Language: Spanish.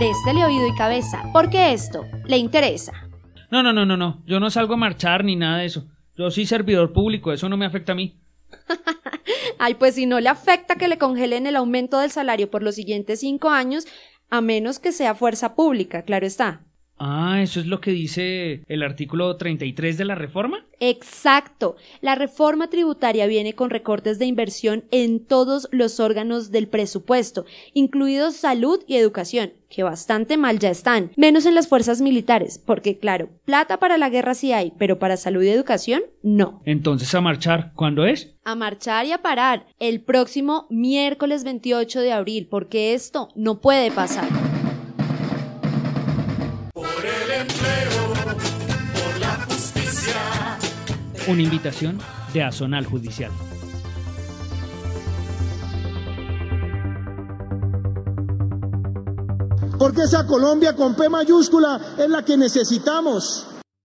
Préstele oído y cabeza, porque esto le interesa. No, no, no, no, no. Yo no salgo a marchar ni nada de eso. Yo soy servidor público, eso no me afecta a mí. Ay, pues si no le afecta que le congelen el aumento del salario por los siguientes cinco años, a menos que sea fuerza pública, claro está. Ah, ¿eso es lo que dice el artículo 33 de la reforma? Exacto. La reforma tributaria viene con recortes de inversión en todos los órganos del presupuesto, incluidos salud y educación, que bastante mal ya están, menos en las fuerzas militares, porque claro, plata para la guerra sí hay, pero para salud y educación no. Entonces, ¿a marchar cuándo es? A marchar y a parar el próximo miércoles 28 de abril, porque esto no puede pasar. Una invitación de Azonal Judicial. Porque esa Colombia con P mayúscula es la que necesitamos.